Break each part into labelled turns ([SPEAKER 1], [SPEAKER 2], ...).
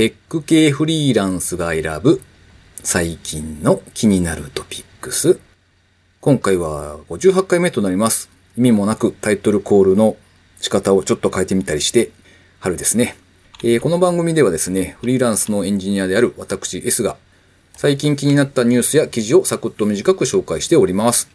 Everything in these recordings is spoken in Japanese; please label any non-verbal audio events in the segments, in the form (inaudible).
[SPEAKER 1] テック系フリーランスが選ぶ最近の気になるトピックス。今回は58回目となります。意味もなくタイトルコールの仕方をちょっと変えてみたりして、春ですね。えーこの番組ではですね、フリーランスのエンジニアである私 S が、最近気になったニュースや記事をサクッと短く紹介しております。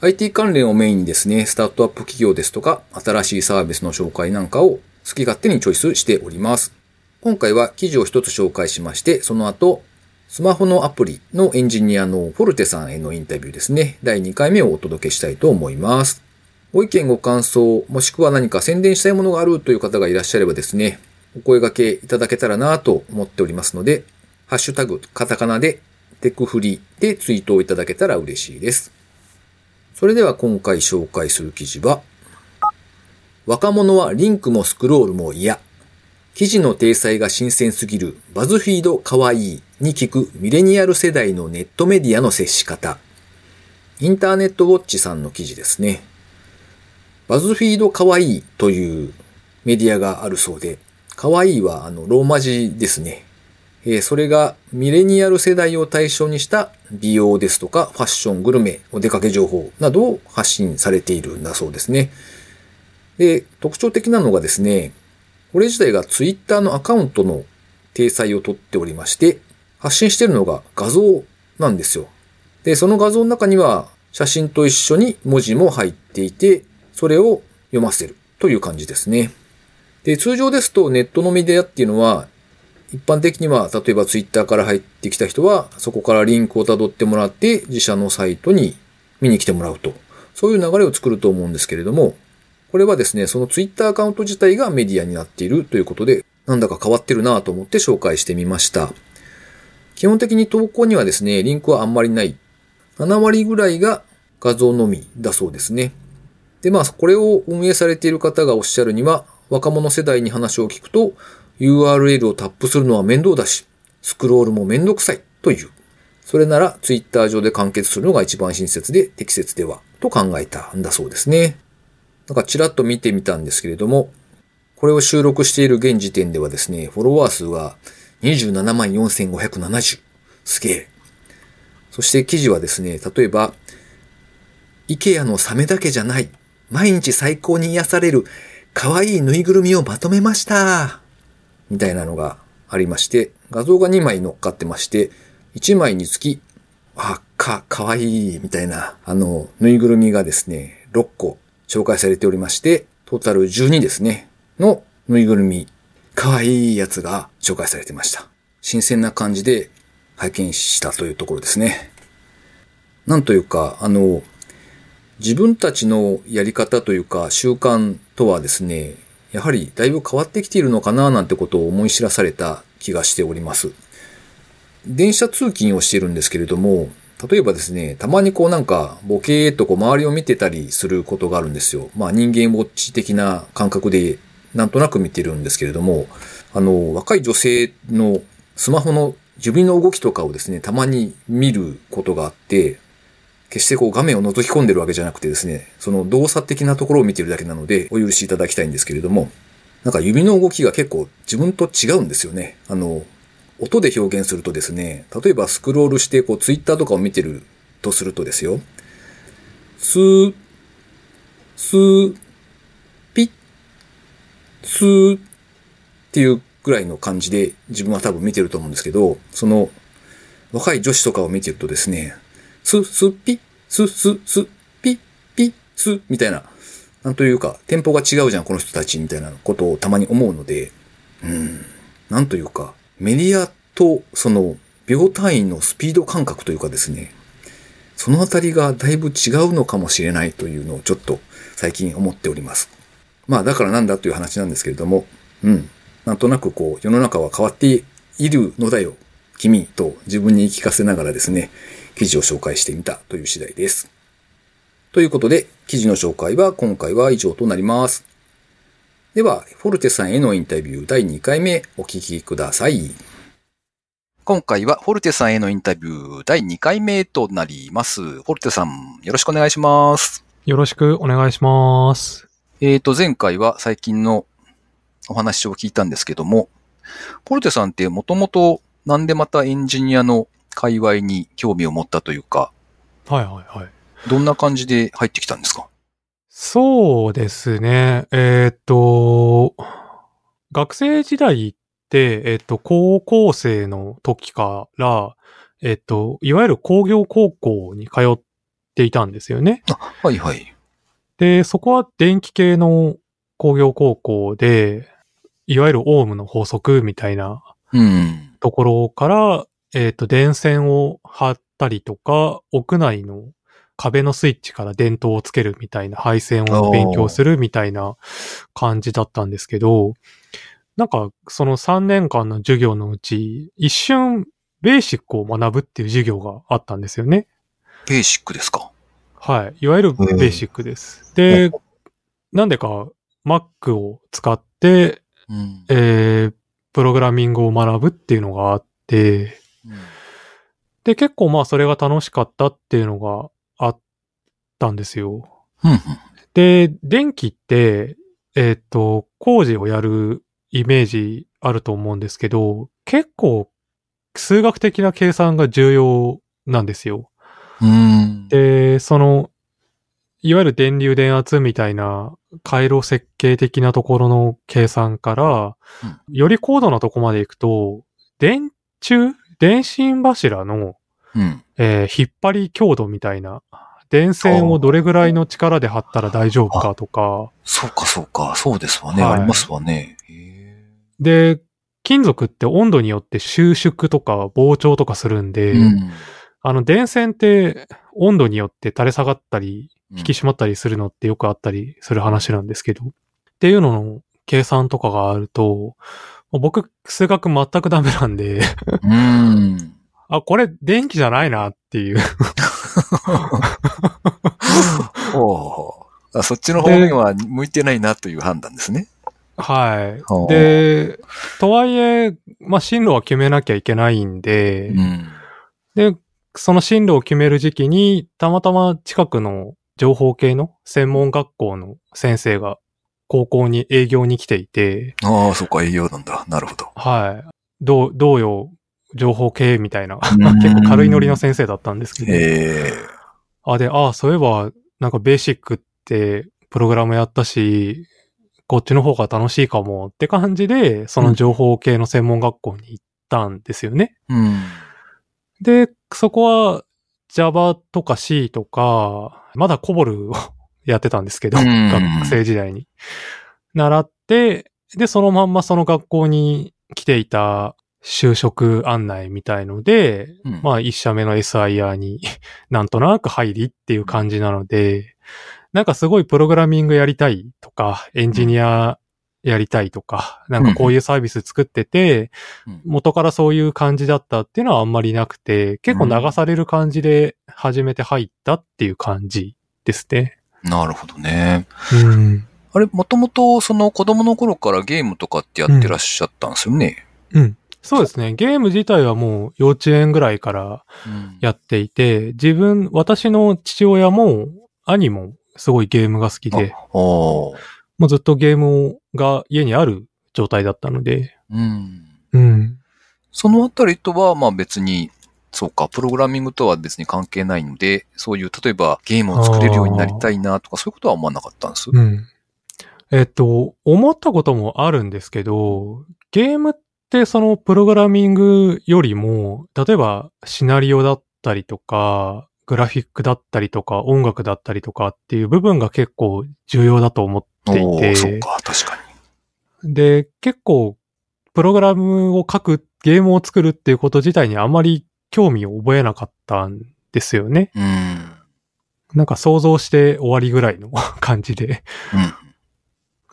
[SPEAKER 1] IT 関連をメインにですね、スタートアップ企業ですとか、新しいサービスの紹介なんかを好き勝手にチョイスしております。今回は記事を一つ紹介しまして、その後、スマホのアプリのエンジニアのフォルテさんへのインタビューですね、第2回目をお届けしたいと思います。ご意見ご感想、もしくは何か宣伝したいものがあるという方がいらっしゃればですね、お声掛けいただけたらなと思っておりますので、ハッシュタグ、カタカナで、テクフリでツイートをいただけたら嬉しいです。それでは今回紹介する記事は、若者はリンクもスクロールも嫌。記事の体裁が新鮮すぎるバズフィードかわいいに聞くミレニアル世代のネットメディアの接し方。インターネットウォッチさんの記事ですね。バズフィードかわいいというメディアがあるそうで、かわいいはあのローマ字ですね。えーそれがミレニアル世代を対象にした美容ですとかファッション、グルメ、お出かけ情報などを発信されているんだそうですね。で、特徴的なのがですね、これ自体がツイッターのアカウントの体裁をとっておりまして、発信しているのが画像なんですよ。で、その画像の中には写真と一緒に文字も入っていて、それを読ませるという感じですね。で、通常ですとネットのメディアっていうのは、一般的には、例えばツイッターから入ってきた人は、そこからリンクを辿ってもらって、自社のサイトに見に来てもらうと。そういう流れを作ると思うんですけれども、これはですね、そのツイッターアカウント自体がメディアになっているということで、なんだか変わってるなと思って紹介してみました。基本的に投稿にはですね、リンクはあんまりない。7割ぐらいが画像のみだそうですね。で、まあ、これを運営されている方がおっしゃるには、若者世代に話を聞くと、URL をタップするのは面倒だし、スクロールもめんどくさいという。それなら、ツイッター上で完結するのが一番親切で適切では、と考えたんだそうですね。なんかちらっと見てみたんですけれども、これを収録している現時点ではですね、フォロワー数が27万4570。すげえ。そして記事はですね、例えば、イケアのサメだけじゃない。毎日最高に癒される可愛いぬいぐるみをまとめました。みたいなのがありまして、画像が2枚乗っかってまして、1枚につき、あ、か、かわいい、みたいな、あの、ぬいぐるみがですね、6個紹介されておりまして、トータル12ですね、のぬいぐるみ、かわいいやつが紹介されてました。新鮮な感じで拝見したというところですね。なんというか、あの、自分たちのやり方というか習慣とはですね、やはりだいぶ変わってきているのかななんてことを思い知らされた気がしております。電車通勤をしているんですけれども、例えばですね、たまにこうなんかボケーっとこう周りを見てたりすることがあるんですよ。まあ人間ウォッチ的な感覚でなんとなく見てるんですけれども、あの、若い女性のスマホの指の動きとかをですね、たまに見ることがあって、決してこう画面を覗き込んでるわけじゃなくてですね、その動作的なところを見てるだけなので、お許しいただきたいんですけれども、なんか指の動きが結構自分と違うんですよね。あの、音で表現するとですね、例えばスクロールしてこうツイッターとかを見てるとするとですよ、スー、スー、ピッ、スーっていうぐらいの感じで自分は多分見てると思うんですけど、その若い女子とかを見てるとですね、ス、ス、ピッ、ス、ス、ス、ピッ、ピッ、ス、みたいな、なんというか、テンポが違うじゃん、この人たち、みたいなことをたまに思うので、うん、なんというか、メディアと、その、秒単位のスピード感覚というかですね、そのあたりがだいぶ違うのかもしれないというのをちょっと最近思っております。まあだからなんだという話なんですけれども、うん。なんとなくこう世の中は変わっているのだよ。君と自分に言い聞かせながらですね、記事を紹介してみたという次第です。ということで、記事の紹介は今回は以上となります。では、フォルテさんへのインタビュー第2回目お聞きください。今回はフォルテさんへのインタビュー第2回目となります。フォルテさん、よろしくお願いします。
[SPEAKER 2] よろしくお願いします。
[SPEAKER 1] えーと、前回は最近のお話を聞いたんですけども、ポルテさんってもともとなんでまたエンジニアの界隈に興味を持ったというか、
[SPEAKER 2] はいはいはい。
[SPEAKER 1] どんな感じで入ってきたんですか？
[SPEAKER 2] そうですね。えっ、と、学生時代って、えっ、と、高校生の時から、えっ、と、いわゆる工業高校に通っていたんですよね。
[SPEAKER 1] はいはい。
[SPEAKER 2] で、そこは電気系の工業高校で、いわゆるオウムの法則みたいな
[SPEAKER 1] うん。
[SPEAKER 2] ところから、えっ、と、電線を張ったりとか、屋内の壁のスイッチから電灯をつけるみたいな配線を勉強するみたいな感じだったんですけど、なんか、その3年間の授業のうち、一瞬、ベーシックを学ぶっていう授業があったんですよね。
[SPEAKER 1] ベーシックですか？
[SPEAKER 2] はい。いわゆるベーシックです。で、なんでか Mac を使って、
[SPEAKER 1] うん。
[SPEAKER 2] えー、プログラミングを学ぶっていうのがあって、で、結構まあそれが楽しかったっていうのがあったんですよ。
[SPEAKER 1] うん。
[SPEAKER 2] で、電気って、えっ、と、工事をやるイメージあると思うんですけど、結構数学的な計算が重要なんですよ。
[SPEAKER 1] うん。
[SPEAKER 2] で、その、いわゆる電流電圧みたいな回路設計的なところの計算から、より高度なとこまで行くと、電柱電信柱の、
[SPEAKER 1] うん。
[SPEAKER 2] えー引っ張り強度みたいな、電線をどれぐらいの力で張ったら大丈夫かとか、
[SPEAKER 1] そうかそうか。そうですわね。
[SPEAKER 2] はい
[SPEAKER 1] ありますわね。
[SPEAKER 2] で、金属って温度によって収縮とか膨張とかするんで、
[SPEAKER 1] うん。
[SPEAKER 2] あの電線って温度によって垂れ下がったり、引き締まったりするのってよくあったりする話なんですけど、っていうのの計算とかがあると、僕、数学全くダメなんで、
[SPEAKER 1] うん。
[SPEAKER 2] あ、これ電気じゃないなっていう。(laughs)
[SPEAKER 1] おそっちの方面は向いてないなという判断ですね。
[SPEAKER 2] はい。で、とはいえ、まあ、進路は決めなきゃいけないんで、
[SPEAKER 1] うん。
[SPEAKER 2] で、その進路を決める時期に、たまたま近くの情報系の専門学校の先生が高校に営業に来ていて、
[SPEAKER 1] ああ、そっか、営業なんだ。なるほど。
[SPEAKER 2] はい。どう、どうよ、情報系みたいな、
[SPEAKER 1] ん (laughs)
[SPEAKER 2] 結構軽いノリの先生だったんですけど。あ、で、あそういえば、なんかベーシックってプログラムやったし、こっちの方が楽しいかもって感じで、その情報系の専門学校に行ったんですよね。
[SPEAKER 1] うん。
[SPEAKER 2] で、そこは Java とか C とか、まだコボルを (laughs) やってたんですけど、
[SPEAKER 1] うん
[SPEAKER 2] 学生時代に。習って、で、そのまんまその学校に来ていた就職案内みたいので、
[SPEAKER 1] うん
[SPEAKER 2] まあ一社目の SIR に (laughs) なんとなく入りっていう感じなので、なんかすごいプログラミングやりたいとか、エンジニアやりたいとか、なんかこういうサービス作ってて、
[SPEAKER 1] うん
[SPEAKER 2] 元からそういう感じだったっていうのはあんまりなくて、結構流される感じで初めて入ったっていう感じですね。
[SPEAKER 1] なるほどね。
[SPEAKER 2] うん。
[SPEAKER 1] あれ、もともとその子供の頃からゲームとかってやってらっしゃったんですよね？
[SPEAKER 2] うん。そうですね。ゲーム自体はもう幼稚園ぐらいから
[SPEAKER 1] うん
[SPEAKER 2] やっていて、自分、私の父親も兄もすごいゲームが好きで、もうずっとゲームが家にある状態だったので、
[SPEAKER 1] うん。
[SPEAKER 2] うん。
[SPEAKER 1] そのあたりとは、まあ別に、そうか、プログラミングとは別に関係ないので、そういう、例えばゲームを作れるようになりたいなとか、そういうことは思わなかったんです？
[SPEAKER 2] うん。えっと、思ったこともあるんですけど、ゲームってそのプログラミングよりも、例えばシナリオだったりとか、グラフィックだったりとか、音楽だったりとかっていう部分が結構重要だと思っていて、
[SPEAKER 1] そうか、確か
[SPEAKER 2] で、結構、プログラムを書く、ゲームを作るっていうこと自体にあまり興味を覚えなかったんですよね。
[SPEAKER 1] に。うん。
[SPEAKER 2] なんか想像して終わりぐらいの (laughs) 感じで。
[SPEAKER 1] うん。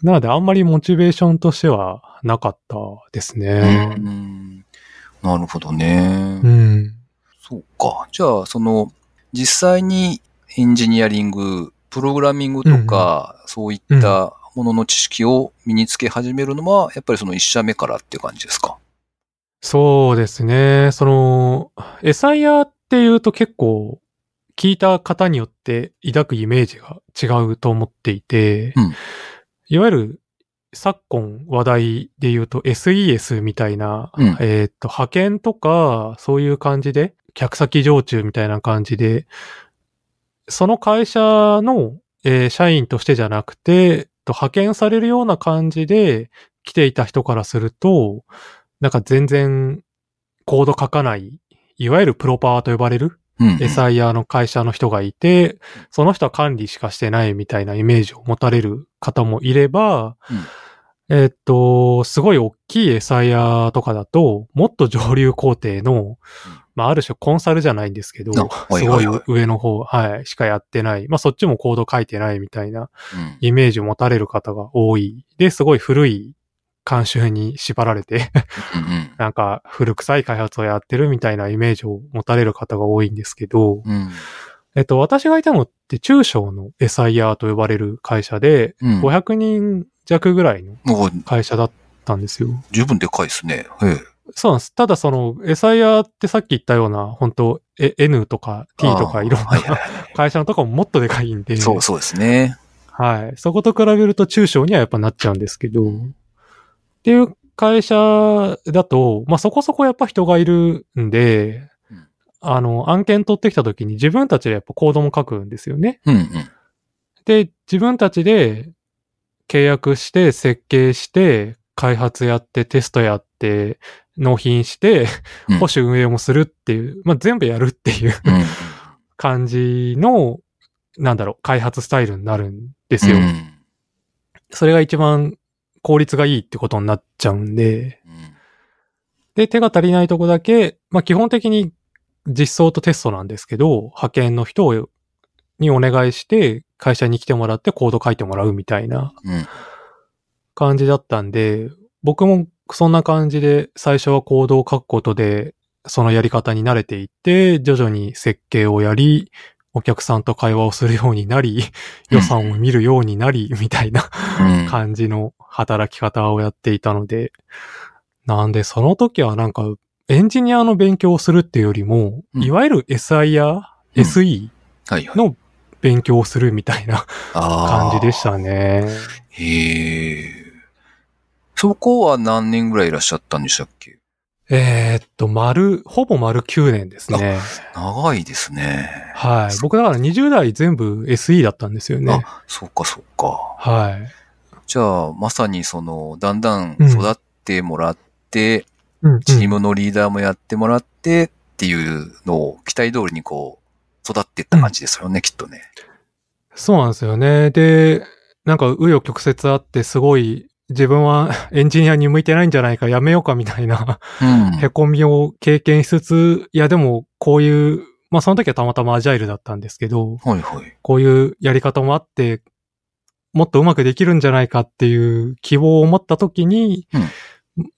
[SPEAKER 2] なのであんまりモチベーションとしてはなかったです
[SPEAKER 1] う
[SPEAKER 2] ね。
[SPEAKER 1] ん。なるほどね。
[SPEAKER 2] うん。
[SPEAKER 1] そうか。じゃあ、その、実際にエンジニアリング、プログラミングとか、そういったものの知識を身につけ始めるのは、やっぱりその一社目からっていう感じですか？
[SPEAKER 2] そうですね。その、エサイヤっていうと結構、聞いた方によって抱くイメージが違うと思っていて、
[SPEAKER 1] うん
[SPEAKER 2] いわゆる昨今話題で言うと SES みたいな、
[SPEAKER 1] うん。
[SPEAKER 2] えーっと、派遣とか、そういう感じで、客先常駐みたいな感じで、その会社の、えー社員としてじゃなくて、と派遣されるような感じで来ていた人からすると、なんか全然コード書かない、いわゆるプロパーと呼ばれる
[SPEAKER 1] うん。
[SPEAKER 2] SIR の会社の人がいて、その人は管理しかしてないみたいなイメージを持たれる方もいれば、えーっと、すごい大きい SIR とかだと、もっと上流工程の、まあ、ある種コンサルじゃないんですけど、すごい上の方、はい、しかやってない。まあ、そっちもコード書いてないみたいな
[SPEAKER 1] うん
[SPEAKER 2] イメージを持たれる方が多い。で、すごい古い慣習に縛られて、なんか古臭い開発をやってるみたいなイメージを持たれる方が多いんですけど、
[SPEAKER 1] うん
[SPEAKER 2] えっと、私がいたのって中小の SIR と呼ばれる会社で、
[SPEAKER 1] うん
[SPEAKER 2] 500人弱ぐらいの会社だったんですよ。
[SPEAKER 1] 十分でかいですね。ええ
[SPEAKER 2] そうなんです。ただその SIR ってさっき言ったような、本当え N とか T とかいろんな会社のとかももっとでかいんで、
[SPEAKER 1] そうそうですね。
[SPEAKER 2] はい。そこと比べると中小にはやっぱなっちゃうんですけど、っていう会社だと、まあそこそこやっぱ人がいるんで、
[SPEAKER 1] うん
[SPEAKER 2] あの、案件取ってきた時に自分たちでやっぱコードも書くんですよね。
[SPEAKER 1] うんうん。
[SPEAKER 2] で、自分たちで契約して、設計して、開発やって、テストやって、納品して、
[SPEAKER 1] うん
[SPEAKER 2] 保守運営もするっていう、まあ全部やるっていう
[SPEAKER 1] うん (laughs)
[SPEAKER 2] 感じの、なんだろう、開発スタイルになるんですよ。
[SPEAKER 1] うん
[SPEAKER 2] それが一番効率がいいってことになっちゃうんで、
[SPEAKER 1] うん。
[SPEAKER 2] で、手が足りないとこだけ、まあ基本的に実装とテストなんですけど、派遣の人をにお願いして、会社に来てもらってコード書いてもらうみたいな
[SPEAKER 1] うん。
[SPEAKER 2] 感じだったんで、僕もそんな感じで最初はコードを書くことで、そのやり方に慣れていって、徐々に設計をやり、お客さんと会話をするようになり、予算を見るようになり、(laughs) みたいな
[SPEAKER 1] うん
[SPEAKER 2] 感じの働き方をやっていたので、なんでその時はなんかエンジニアの勉強をするっていうよりも、
[SPEAKER 1] うん
[SPEAKER 2] いわゆる
[SPEAKER 1] うん
[SPEAKER 2] SE。の勉強をするみたいな
[SPEAKER 1] あ
[SPEAKER 2] 感じでしたね。
[SPEAKER 1] た。へえ。そこは何年ぐらいいらっしゃったんでしたっけ？
[SPEAKER 2] えーっと、丸、ほぼ丸9年ですね。
[SPEAKER 1] 長いですね。
[SPEAKER 2] はい。僕だから20代全部 SE だったんですよね。
[SPEAKER 1] あ、そっかそっか。
[SPEAKER 2] はい。
[SPEAKER 1] じゃあ、まさにその、だんだん育ってもらって、
[SPEAKER 2] うんうん
[SPEAKER 1] チームのリーダーもやってもらってっていうのを期待通りにこう、育っていった感じですよね、きっとね。
[SPEAKER 2] そうなんですよね。で、なんか、紆余曲折あって、すごい、自分は (laughs) エンジニアに向いてないんじゃないか、やめようかみたいな、
[SPEAKER 1] うん。
[SPEAKER 2] へこみを経験しつつ、いや、でも、こういう、まあ、その時はたまたまアジャイルだったんですけど、
[SPEAKER 1] はいはい。
[SPEAKER 2] こういうやり方もあって、もっとうまくできるんじゃないかっていう希望を持った時に、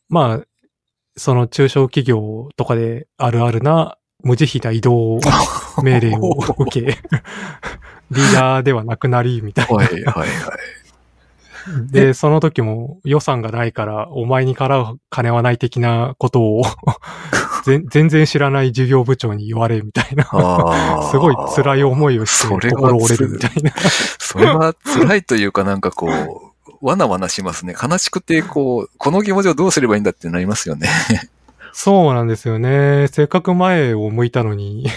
[SPEAKER 2] まあ、その中小企業とかであるあるな無慈悲な移動命令を受け、(laughs) リーダーではなくなり、みたいな。
[SPEAKER 1] はいはいはい。
[SPEAKER 2] で、その時も予算がないから、お前に払う金はない的なことを (laughs) 全全然知らない事業部長に言われ、みたいな。すごい辛い思いをして、
[SPEAKER 1] それは
[SPEAKER 2] 心折れるみたいな。
[SPEAKER 1] それは辛いというかなんかこう、わなわなしますね。悲しくて、こう、この気持ちをどうすればいいんだってなりますよね。
[SPEAKER 2] そうなんですよね。せっかく前を向いたのに、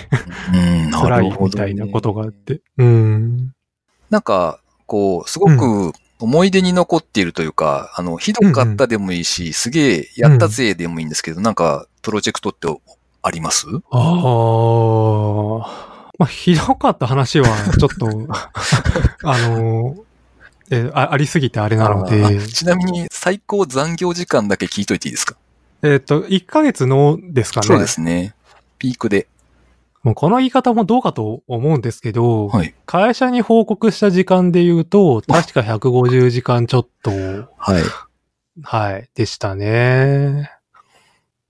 [SPEAKER 1] うん、
[SPEAKER 2] 辛いみたいなことがあって。うん。
[SPEAKER 1] なんか、こう、すごく思い出に残っているというか、あの、ひどかったでもいいし、すげえやったぜでもいいんですけど、なんか、プロジェクトってあります？
[SPEAKER 2] ああ。まあ、ひどかった話は、(laughs) ちょっと、(laughs) あの、えあ、ありすぎてあれなの
[SPEAKER 1] あ
[SPEAKER 2] で、
[SPEAKER 1] ーちなみに、最高残業時間だけ聞いといていいですか？
[SPEAKER 2] えっと、1ヶ月のですかね。
[SPEAKER 1] そうですね。ピークで。
[SPEAKER 2] もうこの言い方もどうかと思うんですけど、
[SPEAKER 1] はい。
[SPEAKER 2] 会社に報告した時間で言うと、確か150時間ちょっと、
[SPEAKER 1] はい。
[SPEAKER 2] はい、でしたね。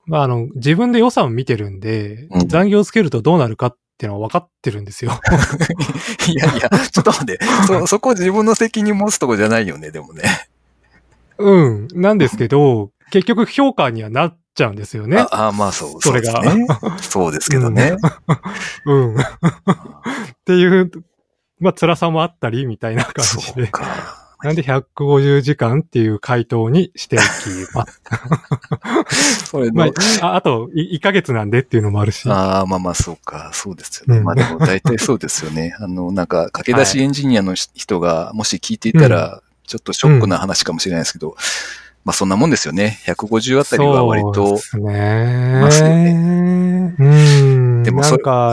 [SPEAKER 2] まあ、あの、自分で予算を見てるんで、
[SPEAKER 1] うん
[SPEAKER 2] 残業つけるとどうなるかっていうのは分かってるんですよ。(laughs)
[SPEAKER 1] いやいや、ちょっと待って。そ、そこ自分の責任持つとこじゃないよね、でもね。
[SPEAKER 2] うん。なんですけど、結局評価にはなっちゃうんですよね。
[SPEAKER 1] ああ、まあそう。
[SPEAKER 2] それが。
[SPEAKER 1] そうですけどね。
[SPEAKER 2] うん。(laughs) っていう、まあ、辛さもあったり、みたいな感じで。
[SPEAKER 1] そうか。
[SPEAKER 2] なんで150時間っていう回答にしておきます。(laughs)
[SPEAKER 1] それ
[SPEAKER 2] ま
[SPEAKER 1] の、
[SPEAKER 2] あ、ああと、い1ヶ月なんでっていうのもあるし。
[SPEAKER 1] ああ、まあまあ、そうか、そうですよね。
[SPEAKER 2] うん
[SPEAKER 1] まあでも、大体そうですよね。(laughs) あの、なんか、駆け出しエンジニアのし人が、もし聞いていたら、ちょっとショックな話かもしれないですけど、まあそんなもんですよね。150あたりは割
[SPEAKER 2] そう
[SPEAKER 1] と
[SPEAKER 2] で、すね。
[SPEAKER 1] ますよ
[SPEAKER 2] うん。
[SPEAKER 1] でもそれ
[SPEAKER 2] なんか、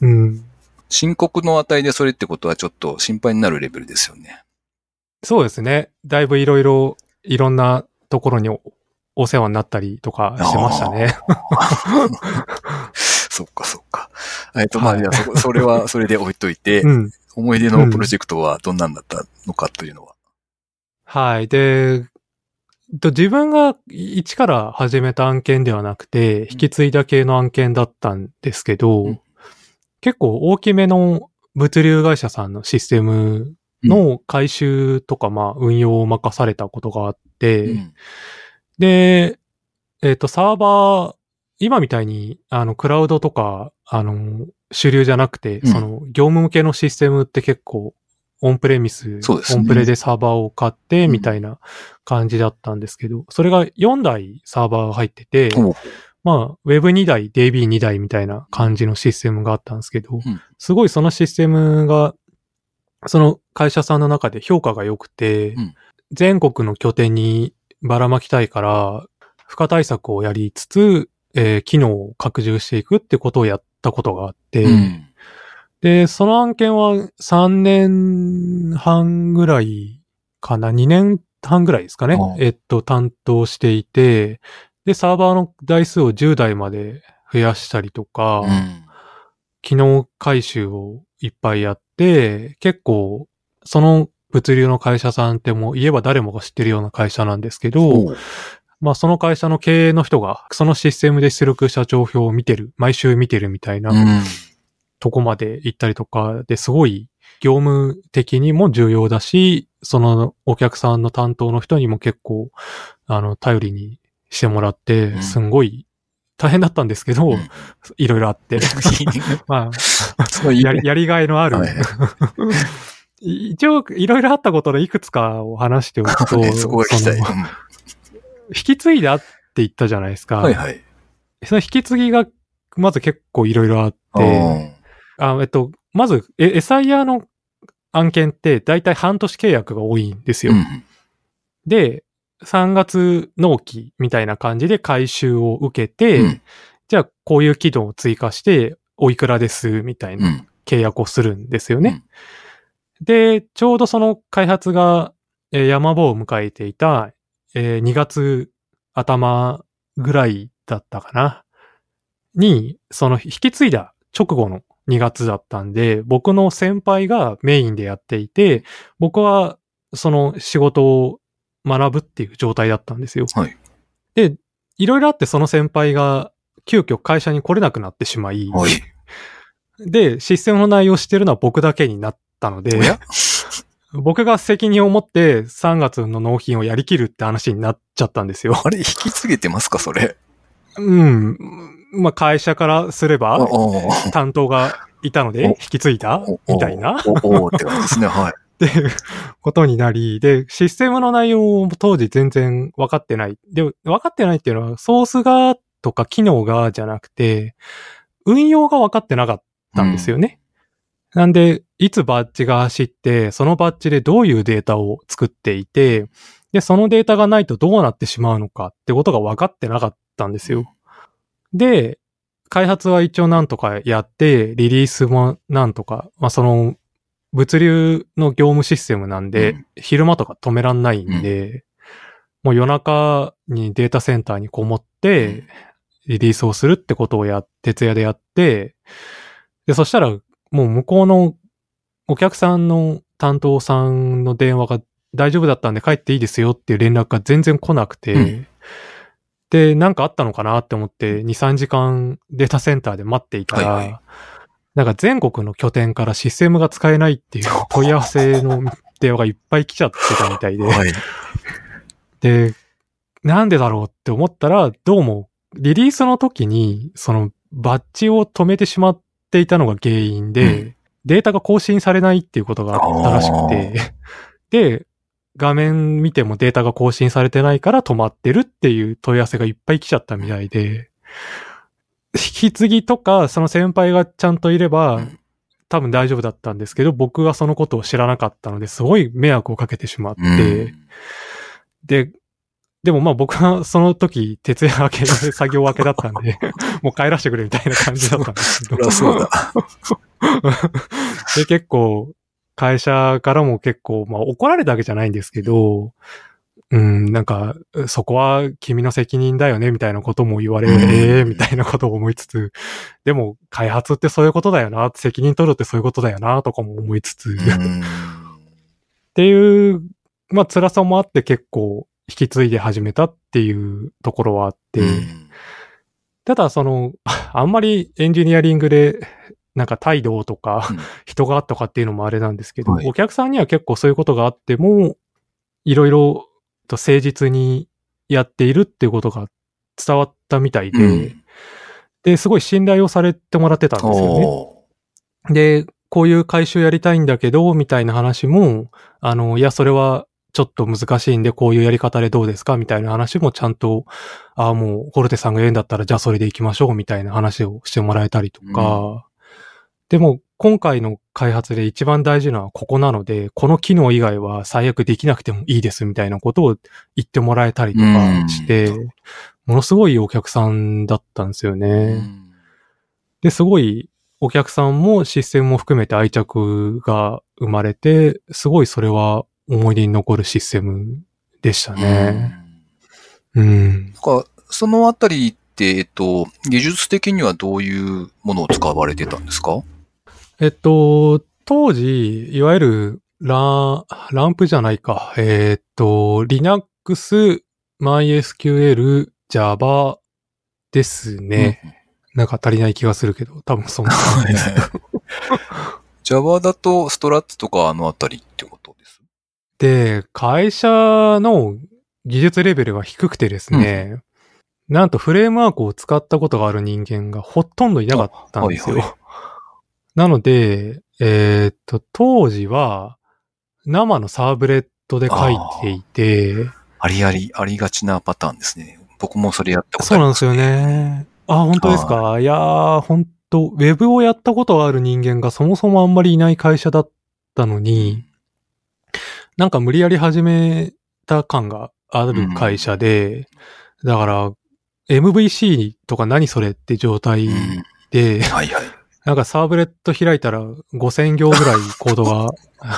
[SPEAKER 2] うん。
[SPEAKER 1] 深刻の値でそれってことはちょっと心配になるレベルですよね。
[SPEAKER 2] そうですね。だいぶいろいろ、いろんなところにおお世話になったりとかしてましたね。(laughs)
[SPEAKER 1] そっか、そっか。えっと、まあ、
[SPEAKER 2] はい
[SPEAKER 1] じゃあそこ、それは、それで置いといて、
[SPEAKER 2] うん。
[SPEAKER 1] 思い出のプロジェクトはどんなんだったのかというのは。
[SPEAKER 2] はい。で、と自分が一から始めた案件ではなくて、引き継いだ系の案件だったんですけど、
[SPEAKER 1] うん。
[SPEAKER 2] 結構大きめの物流会社さんのシステムの回収とか、まあ、運用を任されたことがあって、
[SPEAKER 1] うん。
[SPEAKER 2] で、えっ、と、サーバー、今みたいに、あの、クラウドとか、あの、主流じゃなくて、
[SPEAKER 1] うん。
[SPEAKER 2] その、業務向けのシステムって結構、オンプレミス、
[SPEAKER 1] そうですね。
[SPEAKER 2] オンプレでサーバーを買って、
[SPEAKER 1] うん。
[SPEAKER 2] みたいな感じだったんですけど、それが4台サーバーが入ってて、まあ、Web2 台、DB2 台みたいな感じのシステムがあったんですけど、
[SPEAKER 1] うん。
[SPEAKER 2] すごいそのシステムが、その会社さんの中で評価が良くて、
[SPEAKER 1] うん。
[SPEAKER 2] 全国の拠点にばらまきたいから、負荷対策をやりつつ、えー機能を拡充していくってことをやったことがあって、
[SPEAKER 1] うん。
[SPEAKER 2] で、その案件は3年半ぐらいかな、2年半ぐらいですかねえっと、担当していて、で、サーバーの台数を10台まで増やしたりとか、
[SPEAKER 1] うん。
[SPEAKER 2] 機能回収をいっぱいやって、結構、その物流の会社さんってもう言えば誰もが知ってるような会社なんですけど、まあその会社の経営の人が、そのシステムで出力社長表を見てる、毎週見てるみたいな、
[SPEAKER 1] うん。
[SPEAKER 2] とこまで行ったりとかですごい業務的にも重要だし、そのお客さんの担当の人にも結構、あの、頼りにしてもらって
[SPEAKER 1] う、ん。
[SPEAKER 2] すんごい大変だったんですけど、
[SPEAKER 1] うん。
[SPEAKER 2] いろいろあって、(laughs) まあ、やり、やりがいのある、
[SPEAKER 1] はい (laughs)
[SPEAKER 2] 一応、いろいろあったことのいくつかを話しておくと、
[SPEAKER 1] ねそこが聞きた
[SPEAKER 2] 引き継いだって言ったじゃないですか。
[SPEAKER 1] うんはいはい。
[SPEAKER 2] その引き継ぎが、まず結構いろいろあって、あえっと、まず、え SIR の案件って大体半年契約が多いんですよ。
[SPEAKER 1] うん。
[SPEAKER 2] で、3月納期みたいな感じで回収を受けて、
[SPEAKER 1] うん
[SPEAKER 2] じゃあこういう機能を追加しておいくらですみたいな
[SPEAKER 1] うん。
[SPEAKER 2] 契約をするんですよね。で、ちょうどその開発が、えー山場を迎えていた、えー2月頭ぐらいだったかな。に、その引き継いだ直後の2月だったんで、僕の先輩がメインでやっていて、僕はその仕事を学ぶっていう状態だったんですよ。
[SPEAKER 1] はい
[SPEAKER 2] で、いろいろあってその先輩が急遽会社に来れなくなってしまい、
[SPEAKER 1] はい。
[SPEAKER 2] で、システムの内容をしてるのは僕だけになったので (laughs) 僕が責任を持って3月の納品をやりきるって話になっちゃったんですよ。
[SPEAKER 1] あれ、引き継げてますか、それ？
[SPEAKER 2] うん。まあ、会社からすれば、担当がいたので、
[SPEAKER 1] お
[SPEAKER 2] 引き継いだ？
[SPEAKER 1] お
[SPEAKER 2] みたいな、っ
[SPEAKER 1] おおって感じですね、はい。(laughs)
[SPEAKER 2] ていうことになり、で、システムの内容を当時全然分かってない。で、分かってないっていうのは、ソースがとか機能がじゃなくて、運用が分かってなかったんですよね。なんで、いつバッジが走って、そのバッジでどういうデータを作っていて、で、そのデータがないとどうなってしまうのかってことが分かってなかったんですよ。で、開発は一応なんとかやって、リリースもなんとか、まあ、その、物流の業務システムなんで、
[SPEAKER 1] うん。
[SPEAKER 2] 昼間とか止めらんないんで、もう夜中にデータセンターにこもって、リリースをするってことをやっ、徹夜でやって、で、そしたら、もう向こうのお客さんの担当さんの電話が大丈夫だったんで帰っていいですよっていう連絡が全然来なくて、
[SPEAKER 1] うん
[SPEAKER 2] で、なんかあったのかなって思って、2、3時間データセンターで待っていたら、
[SPEAKER 1] はいはい。
[SPEAKER 2] なんか全国の拠点からシステムが使えないっていう問い合わせの電話がいっぱい来ちゃってたみたいで、
[SPEAKER 1] はい。
[SPEAKER 2] で、なんでだろうって思ったら、どうもリリースの時に、そのバッジを止めてしまっていたのが原因で、
[SPEAKER 1] うん。
[SPEAKER 2] データが更新されないっていうことがあったらしくて、で、画面見てもデータが更新されてないから止まってるっていう問い合わせがいっぱい来ちゃったみたいで、引き継ぎとか、その先輩がちゃんといれば、
[SPEAKER 1] うん
[SPEAKER 2] 多分大丈夫だったんですけど、僕はそのことを知らなかったので、すごい迷惑をかけてしまって、
[SPEAKER 1] うん
[SPEAKER 2] で、でもまあ僕はその時、徹夜明け、作業明けだったんで、(laughs) もう帰らせてくれみたいな感じだったんですけど。
[SPEAKER 1] そりゃそうだ。(laughs)
[SPEAKER 2] で、結構、会社からも結構、まあ怒られたわけじゃないんですけど、うん、なんか、そこは君の責任だよね、みたいなことも言われ、
[SPEAKER 1] うん。
[SPEAKER 2] ええみたいなことを思いつつ、でも、開発ってそういうことだよな、責任取るってそういうことだよな、とかも思いつつ、っ
[SPEAKER 1] うん。
[SPEAKER 2] ていう、まあ辛さもあって結構引き継いで始めたっていうところはあって、
[SPEAKER 1] うん。
[SPEAKER 2] ただその、あんまりエンジニアリングで、なんか態度とか
[SPEAKER 1] うん、
[SPEAKER 2] 人がとかっていうのもあれなんですけど、
[SPEAKER 1] はい。
[SPEAKER 2] お客さんには結構そういうことがあっても、いろいろと誠実にやっているっていうことが伝わったみたいで、
[SPEAKER 1] うん。
[SPEAKER 2] で、すごい信頼をされてもらってたんですよね。
[SPEAKER 1] お
[SPEAKER 2] で、こういう回収やりたいんだけど、みたいな話も、あの、いや、それはちょっと難しいんで、こういうやり方でどうですか？みたいな話もちゃんと、ああ、もう、ホルテさんが言うんだったら、じゃあそれで行きましょう、みたいな話をしてもらえたりとか、でも、今回の開発で一番大事なのはここなので、この機能以外は最悪できなくてもいいです、みたいなことを言ってもらえたりとかして、
[SPEAKER 1] うん
[SPEAKER 2] ものすごいお客さんだったんですよね。
[SPEAKER 1] うん
[SPEAKER 2] で、すごいお客さんもシステムも含めて愛着が生まれて、すごいそれは思い出に残るシステムでしたね。うん。
[SPEAKER 1] なんか、そのあたりって、えっと、技術的にはどういうものを使われてたんですか？
[SPEAKER 2] えっと、当時、いわゆるラランプじゃないか。えっと、Linux、MySQL、Java ですね。なんか足りない気がするけど、多分そんな感じです。(laughs)
[SPEAKER 1] Java だとストラッツとかあのあたりってことです？
[SPEAKER 2] で、会社の技術レベルが低くてですね、なんとフレームワークを使ったことがある人間がほとんどいなかったんですよ。
[SPEAKER 1] あはいは
[SPEAKER 2] なので、えーっと、当時は生のサーブレットで書いていて、
[SPEAKER 1] ありあり、ありがちなパターンですね。僕もそれやったこと
[SPEAKER 2] そうなんですよ。ね。あ、本当ですか？いやー、本当ウェブをやったことがある人間がそもそもあんまりいない会社だったのに、なんか無理やり始めた感がある会社で、だから、MVC とか何それって状態
[SPEAKER 1] うん。
[SPEAKER 2] で、
[SPEAKER 1] はいはい。
[SPEAKER 2] なんかサーブレット開いたら5000行ぐらいコードが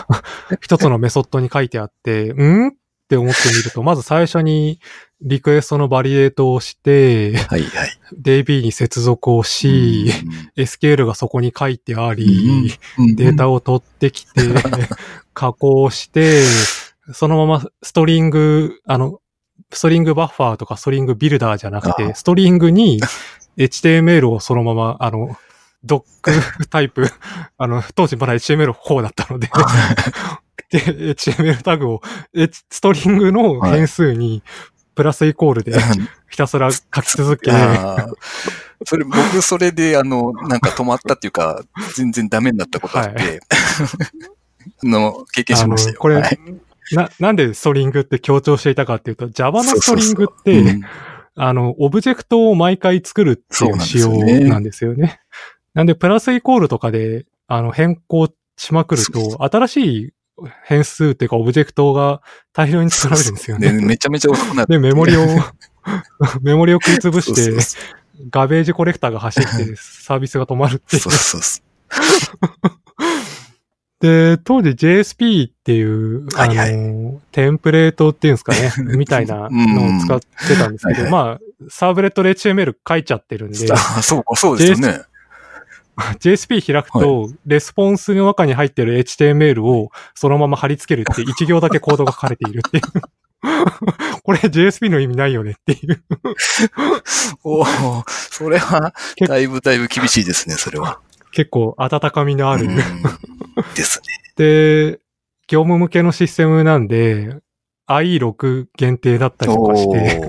[SPEAKER 2] (laughs) 一つのメソッドに書いてあって、ん？って思ってみると、まず最初にリクエストのバリエートをして、
[SPEAKER 1] はいはい。
[SPEAKER 2] DB に接続をし、SQL がそこに書いてあり、データ
[SPEAKER 1] を、
[SPEAKER 2] を取ってきて、(laughs) 加工して、そのままストリング、あの、ストリングバッファーとかストリングビルダーじゃなく
[SPEAKER 1] あ
[SPEAKER 2] て、ストリングに HTML をそのまま、あの、ドックタイプ、(laughs) あの、当時まだ HTML 方だったので、(laughs) で、HTML タグを、ストリングの変数に、プラスイコールで (laughs) ひたすら書き続け、
[SPEAKER 1] それ、僕、それで、あの、なんか止まったっていうか、全然ダメになったことあって、の、経験しましたよ。
[SPEAKER 2] これ
[SPEAKER 1] はい。
[SPEAKER 2] な、なんでストリングって強調していたかっていうと、Java のストリングって、
[SPEAKER 1] うん。
[SPEAKER 2] あの、オブジェクトを毎回作るっていう仕様なんですよね。なんで、プラスイコールとかで、あの、変更しまくる
[SPEAKER 1] そう
[SPEAKER 2] と、新しい変数っていうか、オブジェクトが大量に作られるんですよね。
[SPEAKER 1] で (laughs) めちゃめちゃ遅くなって。
[SPEAKER 2] で、メモリを、(laughs) メモリを食いつぶし
[SPEAKER 1] そうそう
[SPEAKER 2] て、
[SPEAKER 1] そ
[SPEAKER 2] garbage collector が走って、(laughs) サービスが止まるっていう。
[SPEAKER 1] うそうそうそう。
[SPEAKER 2] で、当時 JSP っていう、あの、
[SPEAKER 1] はい。はい
[SPEAKER 2] テンプレートっていうんですかね、みたいなのを使ってたんですけど、
[SPEAKER 1] うん
[SPEAKER 2] まあ、 servlet で HTML 書いちゃってるんで、
[SPEAKER 1] あそうか、そうですよね。(laughs)
[SPEAKER 2] JSP 開くと、レスポンスの中に入ってる HTML をそのまま貼り付けるって一行だけコードが書かれているっていう。(laughs) これ JSP の意味ないよねっていう。(laughs)
[SPEAKER 1] おーそれは、だいぶだいぶ厳しいですね、それは。
[SPEAKER 2] 結構温かみのある。
[SPEAKER 1] うんですね。
[SPEAKER 2] で、業務向けのシステムなんで、IE6 限定だったりとかして、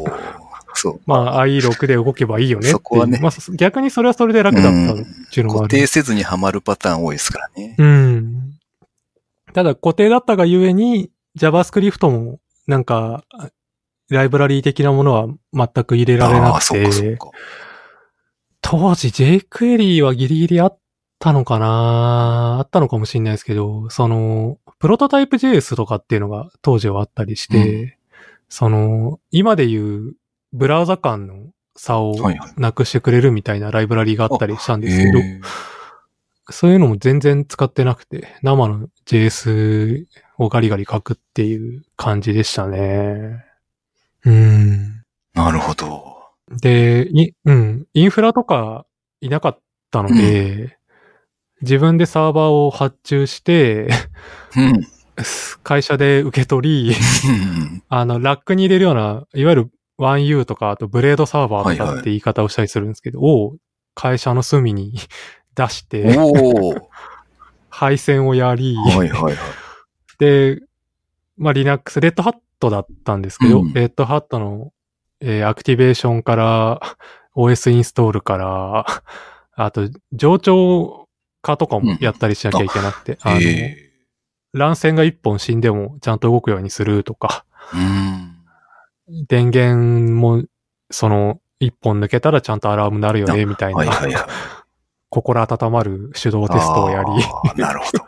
[SPEAKER 1] そう。
[SPEAKER 2] まあ IE6 で動けばいいよね。
[SPEAKER 1] そこはね
[SPEAKER 2] まあ逆にそれはそれで楽だったっていうのもある。
[SPEAKER 1] 固定せずにはまるパターン多いですからね。
[SPEAKER 2] うん。ただ固定だったがゆえに、JavaScript もなんか、ライブラリー的なものは全く入れられな
[SPEAKER 1] ああ、
[SPEAKER 2] く
[SPEAKER 1] そうかそう
[SPEAKER 2] て、
[SPEAKER 1] か。
[SPEAKER 2] 当時 jQuery はギリギリあったのかなあったのかもしれないですけど、その、プロトタイプ JS とかっていうのが当時はあったりして、
[SPEAKER 1] う
[SPEAKER 2] その、今で言うブラウザ間の差を
[SPEAKER 1] はいはい
[SPEAKER 2] なくしてくれるみたいなライブラリーがあったりしたんですけど、
[SPEAKER 1] へえ
[SPEAKER 2] そういうのも全然使ってなくて、生の JS をガリガリ書くっていう感じでしたね。うん。
[SPEAKER 1] なるほど。
[SPEAKER 2] で、い、うん、インフラとかいなかったので、自分でサーバーを発注して、
[SPEAKER 1] うん。
[SPEAKER 2] 会社で受け取り、あの、ラックに入れるような、いわゆる 1U とか、あとブレードサーバーと
[SPEAKER 1] はいはい
[SPEAKER 2] かって言い方をしたりするんですけど、を会社の隅に (laughs) 出して。配線をやり、
[SPEAKER 1] はいはいはい。
[SPEAKER 2] で、まあ、Linux、レッドハットだったんですけど、
[SPEAKER 1] うん
[SPEAKER 2] レッドハットの、えーアクティベーションから、OS インストールから、あと、冗長化とかもやったりしなきゃいけなくて、あの、
[SPEAKER 1] へ
[SPEAKER 2] 乱線が一本死んでもちゃんと動くようにするとか、
[SPEAKER 1] え。うん。
[SPEAKER 2] 電源も、その、一本抜けたらちゃんとアラームなるよね、みたいな、
[SPEAKER 1] はいはいはい。(laughs)
[SPEAKER 2] 心温まる手動テストをやり、
[SPEAKER 1] なるほど。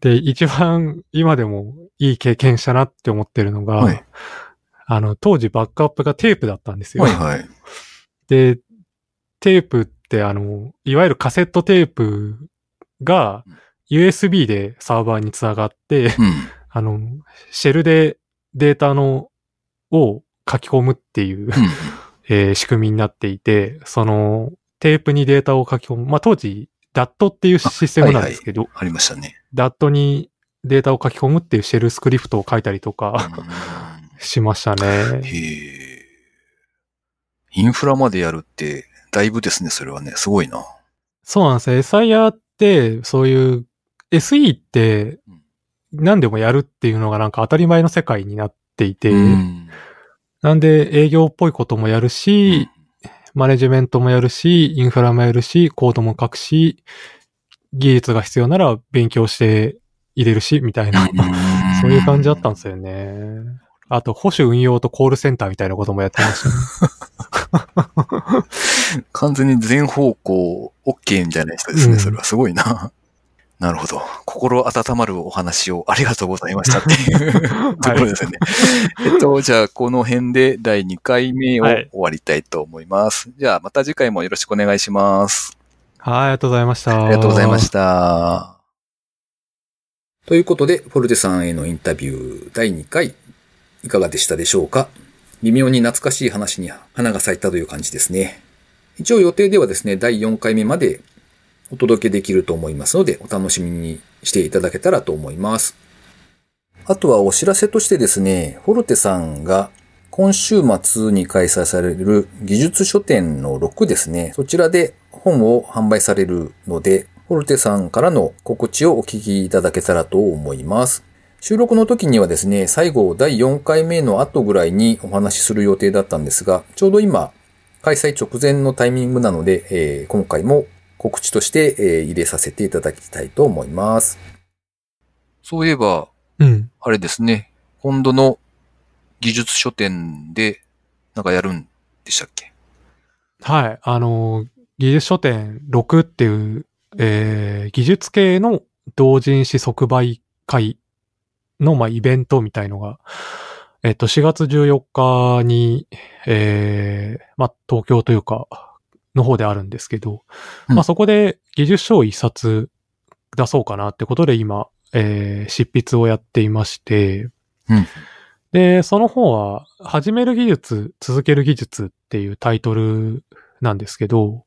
[SPEAKER 1] (laughs)
[SPEAKER 2] で、一番今でもいい経験したなって思ってるのが、
[SPEAKER 1] はい
[SPEAKER 2] あの、当時バックアップがテープだったんですよ。
[SPEAKER 1] はいはい。
[SPEAKER 2] で、テープってあの、いわゆるカセットテープが USB でサーバーにつながって、
[SPEAKER 1] うん。
[SPEAKER 2] あの、シェルでデータのを書き込むっていう、
[SPEAKER 1] うん。(laughs)
[SPEAKER 2] えー仕組みになっていて、その、テープにデータを書き込む。まあ、当時、DAT っていうシステムなんですけど、
[SPEAKER 1] ありましたね。
[SPEAKER 2] DAT にデータを書き込むっていうシェルスクリプトを書いたりとかしました
[SPEAKER 1] うん
[SPEAKER 2] ね。
[SPEAKER 1] へえ。インフラまでやるって、だいぶですね、それはね。すごいな。
[SPEAKER 2] そうなんですよ。SIR って、そういう SE って何でもやるっていうのがなんか当たり前の世界になっていて、
[SPEAKER 1] うん。
[SPEAKER 2] なんで営業っぽいこともやるし、マネジメントもやるし、インフラもやるし、コードも書くし、技術が必要なら勉強して入れるし、みたいな、そういう感じだったんですよね。あと、保守運用とコールセンターみたいなこともやってましたね。(laughs)
[SPEAKER 1] 完全に全方向 OK みたいな人ですね。
[SPEAKER 2] うん
[SPEAKER 1] それはすごいな。なるほど。心温まるお話をありがとうございましたっていう (laughs) ところですよね。えっと、じゃあ、この辺で第2回目を
[SPEAKER 2] はい
[SPEAKER 1] 終わりたいと思います。じゃあ、また次回もよろしくお願いします。
[SPEAKER 2] はい、ありがとうございました。
[SPEAKER 1] ありがとうございました。ということで、フォルテさんへのインタビュー第2回、いかがでしたでしょうか？微妙に懐かしい話に花が咲いたという感じですね。一応予定ではですね、第4回目までお届けできると思いますので、お楽しみにしていただけたらと思います。あとはお知らせとしてですね、フォルテさんが今週末に開催される技術書店の6ですね、そちらで本を販売されるので、フォルテさんからの告知をお聞きいただけたらと思います。収録の時にはですね、最後第4回目の後ぐらいにお話しする予定だったんですが、ちょうど今、開催直前のタイミングなので、えー今回も告知として、えー入れさせていただきたいと思います。そういえば、
[SPEAKER 2] うん。
[SPEAKER 1] あれですね、今度の技術書店でなんかやるんでしたっけ？
[SPEAKER 2] はい。あの、技術書店6っていう、えー技術系の同人誌即売会の、まあ、イベントみたいのが、えっと、4月14日に、えーまあ、東京というか、の方であるんですけど、
[SPEAKER 1] うん
[SPEAKER 2] まあ、そこで技術書を一冊出そうかなってことで今、えー執筆をやっていまして、
[SPEAKER 1] うん
[SPEAKER 2] で、その方は、始める技術、続ける技術っていうタイトルなんですけど。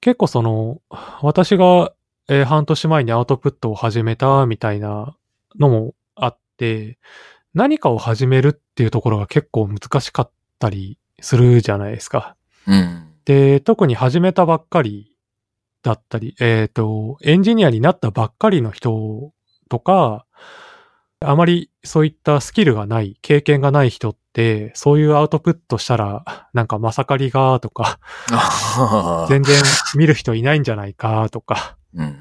[SPEAKER 2] 結構その、私が、えー半年前にアウトプットを始めたみたいなのもあって、何かを始めるっていうところが結構難しかったりするじゃないですか。
[SPEAKER 1] うん。
[SPEAKER 2] で、特に始めたばっかりだったり、えっ、と、エンジニアになったばっかりの人とか、あまりそういったスキルがない、経験がない人って、そういうアウトプットしたら、なんかまさかりがとか、全然見る人いないんじゃないかとか、
[SPEAKER 1] うん。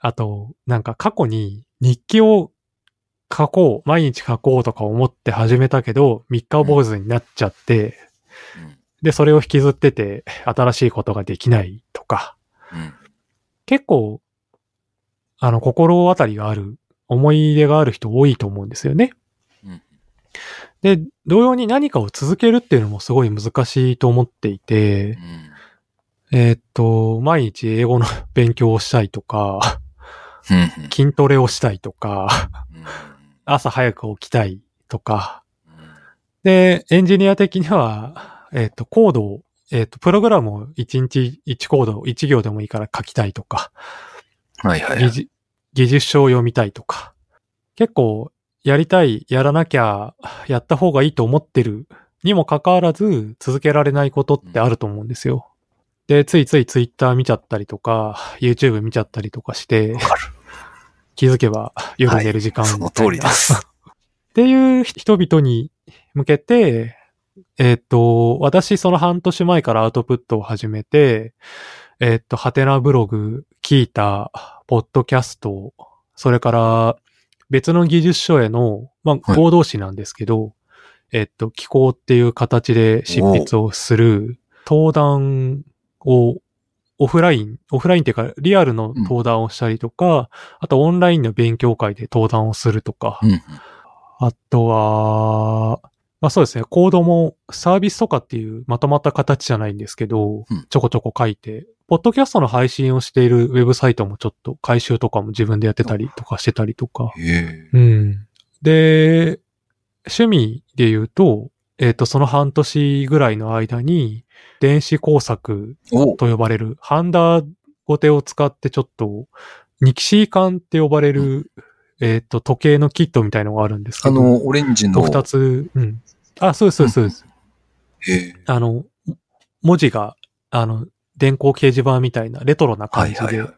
[SPEAKER 2] あと、なんか過去に日記を書こう、毎日書こうとか思って始めたけど、三日坊主になっちゃって、
[SPEAKER 1] うん。
[SPEAKER 2] で、それを引きずってて、新しいことができないとか、
[SPEAKER 1] うん。
[SPEAKER 2] 結構、あの、心当たりがある、思い出がある人多いと思うんですよね。
[SPEAKER 1] うん。
[SPEAKER 2] で、同様に何かを続けるっていうのもすごい難しいと思っていて、えーっと、毎日英語の勉強をしたいとか、
[SPEAKER 1] うん。
[SPEAKER 2] 筋トレをしたいとか、
[SPEAKER 1] うん。
[SPEAKER 2] 朝早く起きたいとか、
[SPEAKER 1] うん
[SPEAKER 2] で、エンジニア的には、えーっと、コードを、えーっと、プログラムを1日1コード、1行でもいいから書きたいとか、
[SPEAKER 1] はいはいはい。
[SPEAKER 2] 技術技術書を読みたいとか、結構やりたい、やらなきゃ、やった方がいいと思ってるにもかかわらず続けられないことってあると思うんですよ。で、ついついツイッター見ちゃったりとか、YouTube 見ちゃったりとかして。気づけば夜寝る時間
[SPEAKER 1] その
[SPEAKER 2] みたいな
[SPEAKER 1] 通りです。
[SPEAKER 2] っていう人々に向けて、えっ、と、私その半年前からアウトプットを始めて、えっ、と、ハテナブログ、キータ、ポッドキャスト、それから別の技術書への、まあ、
[SPEAKER 1] はい。
[SPEAKER 2] 合同誌なんですけど、えっ、と、寄稿っていう形で執筆をする登壇をオフライン、オフラインっていうかリアルの登壇をしたりとか、あとオンラインの勉強会で登壇をするとか、
[SPEAKER 1] うん。
[SPEAKER 2] あとは、まあそうですね、コードもサービスとかっていうまとまった形じゃないんですけど、
[SPEAKER 1] うん。
[SPEAKER 2] ちょこちょこ書いて、ポッドキャストの配信をしているウェブサイトもちょっと回収とかも自分でやってたりとかしてたりとか。うん。で、趣味で言うと、えっ、と、その半年ぐらいの間に、電子工作
[SPEAKER 1] お。
[SPEAKER 2] と呼ばれる、ハンダゴテを使ってちょっと、ニキシー管って呼ばれる、えっ、と、時計のキットみたいのがあるんですけど、
[SPEAKER 1] あの、オレンジの。
[SPEAKER 2] 二つ、うん。あ、そうです、そうです、そうです。
[SPEAKER 1] へえ。
[SPEAKER 2] あの、文字が、あの、電光掲示板みたいなレトロな感じで
[SPEAKER 1] はいはいはい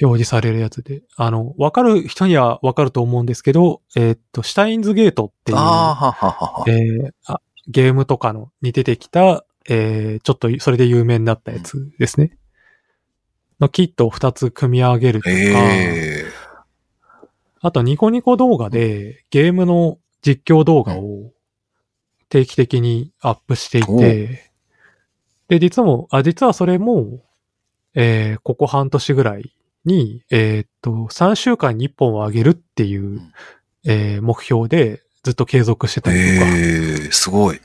[SPEAKER 2] 表示されるやつで、あの、わかる人にはわかると思うんですけど、えーっと、シュタインズゲートっていう、
[SPEAKER 1] ああ、はははは。
[SPEAKER 2] えーあゲームとかのに出てきた、えーちょっとそれで有名になったやつですね。のキットを二つ組み上げるとか、
[SPEAKER 1] へえ。
[SPEAKER 2] あとニコニコ動画でゲームの実況動画を定期的にアップしてい
[SPEAKER 1] お
[SPEAKER 2] て、で、実も、あ、実はそれも、えーここ半年ぐらいに、えーっと、3週間に1本を上げるっていう、
[SPEAKER 1] ん
[SPEAKER 2] えー目標でずっと継続してたりとか。
[SPEAKER 1] へえ、すごい。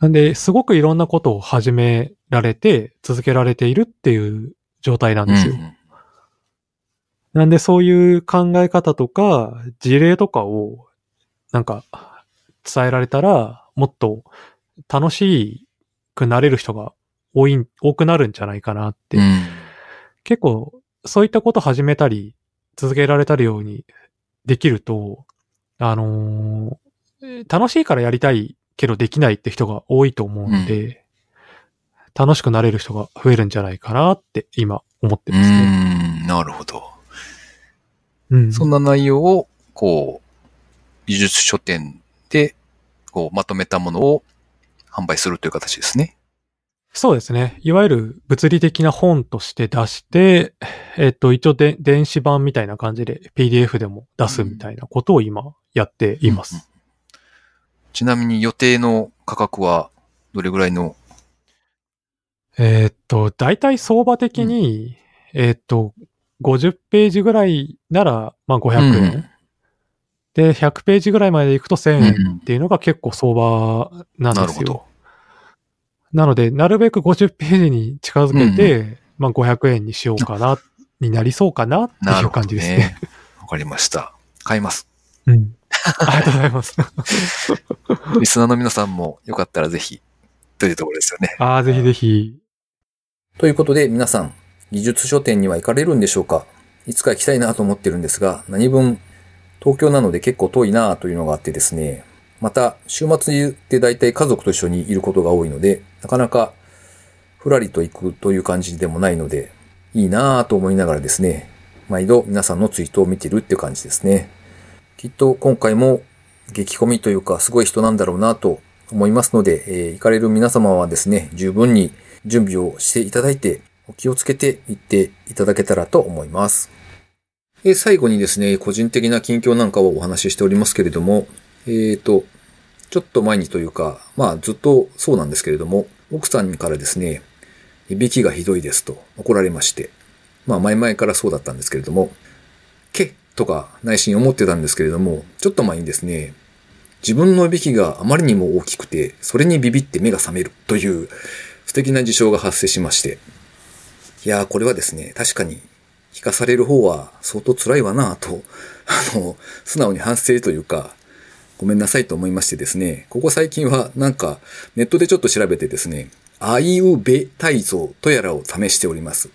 [SPEAKER 2] なんで、すごくいろんなことを始められて、続けられているっていう状態なんですよ。
[SPEAKER 1] うんうん
[SPEAKER 2] なんでそういう考え方とか、事例とかを、なんか、伝えられたら、もっと楽しくなれる人が多い、多くなるんじゃないかなって。
[SPEAKER 1] うん。
[SPEAKER 2] 結構、そういったこと始めたり、続けられたるようにできると、あのー楽しいからやりたいけどできないって人が多いと思うんで、楽しくなれる人が増えるんじゃないかなって今思って
[SPEAKER 1] う
[SPEAKER 2] ますね。
[SPEAKER 1] ん、なるほど。
[SPEAKER 2] うん。
[SPEAKER 1] そんな内容を、こう、美術書店で、こう、まとめたものを販売するという形ですね。
[SPEAKER 2] そうですね。いわゆる物理的な本として出して、えっと、一応で電子版みたいな感じで PDF でも出すみたいなことを今やっています。
[SPEAKER 1] うんちなみに予定の価格はどれぐらいの？
[SPEAKER 2] えっと、大体相場的に、えっと、50ページぐらいなら、まあ500円。
[SPEAKER 1] うん
[SPEAKER 2] で、100ページぐらいまで行くと1000
[SPEAKER 1] うん
[SPEAKER 2] 円っていうのが結構相場なんですよ。
[SPEAKER 1] なるほど。
[SPEAKER 2] なので、なるべく50ページに近づけて、まあ500円にしようかな、になりそうかなっていう
[SPEAKER 1] なるほど
[SPEAKER 2] 感じですね。
[SPEAKER 1] ね。わかりました。買います。
[SPEAKER 2] うん。ありがとうございます。(laughs)
[SPEAKER 1] リスナーの皆さんもよかったらぜひ、というところですよね。
[SPEAKER 2] ああ、ぜひぜひ。
[SPEAKER 1] ということで皆さん、技術書店には行かれるんでしょうか？いつか行きたいなと思ってるんですが、何分？東京なので結構遠いなというのがあってですね。また、週末で大体家族と一緒にいることが多いので、なかなかふらりと行くという感じでもないので、いいなぁと思いながらですね、毎度皆さんのツイートを見てるっていう感じですね。きっと今回も激込みというかすごい人なんだろうなと思いますので、えー行かれる皆様はですね、十分に準備をしていただいて、お気をつけて行っていただけたらと思います。え最後にですね、個人的な近況なんかをお話ししておりますけれども、えっ、ー、と、ちょっと前にというか、まあずっとそうなんですけれども、奥さんからですね、いびきがひどいですと怒られまして、まあ前々からそうだったんですけれども、けとか内心思ってたんですけれども、ちょっと前にですね、自分のいびきがあまりにも大きくて、それにビビって目が覚めるという素敵な事象が発生しまして、いやーこれはですね、確かに聞かされる方は相当辛いわなぁと、(laughs) あの、素直に反省というか、ごめんなさいと思いましてですね、ここ最近はなんかネットでちょっと調べてですね、あいうべ体操とやらを試しております。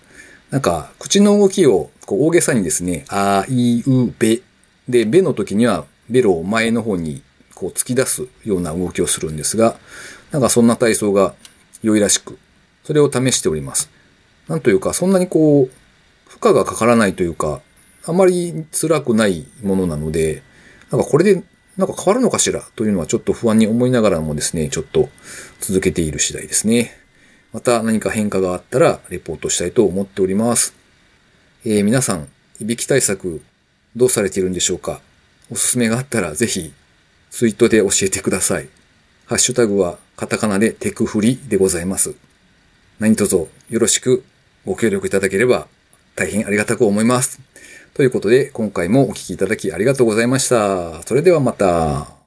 [SPEAKER 1] なんか、口の動きをこう大げさにですね、あいうべで、べの時にはベロを前の方にこう突き出すような動きをするんですが、なんかそんな体操が良いらしく、それを試しております。なんというか、そんなにこう、負荷がかからないというか、あまり辛くないものなので、なんかこれでなんか変わるのかしらというのはちょっと不安に思いながらもですね、ちょっと続けている次第ですね。また何か変化があったらレポートしたいと思っております。えー、皆さん、いびき対策どうされているんでしょうか？おすすめがあったらぜひツイートで教えてください。ハッシュタグはカタカナでテクフリでございます。何卒よろしくご協力いただければ大変ありがたく思います。ということで、今回もお聴きいただきありがとうございました。それではまた。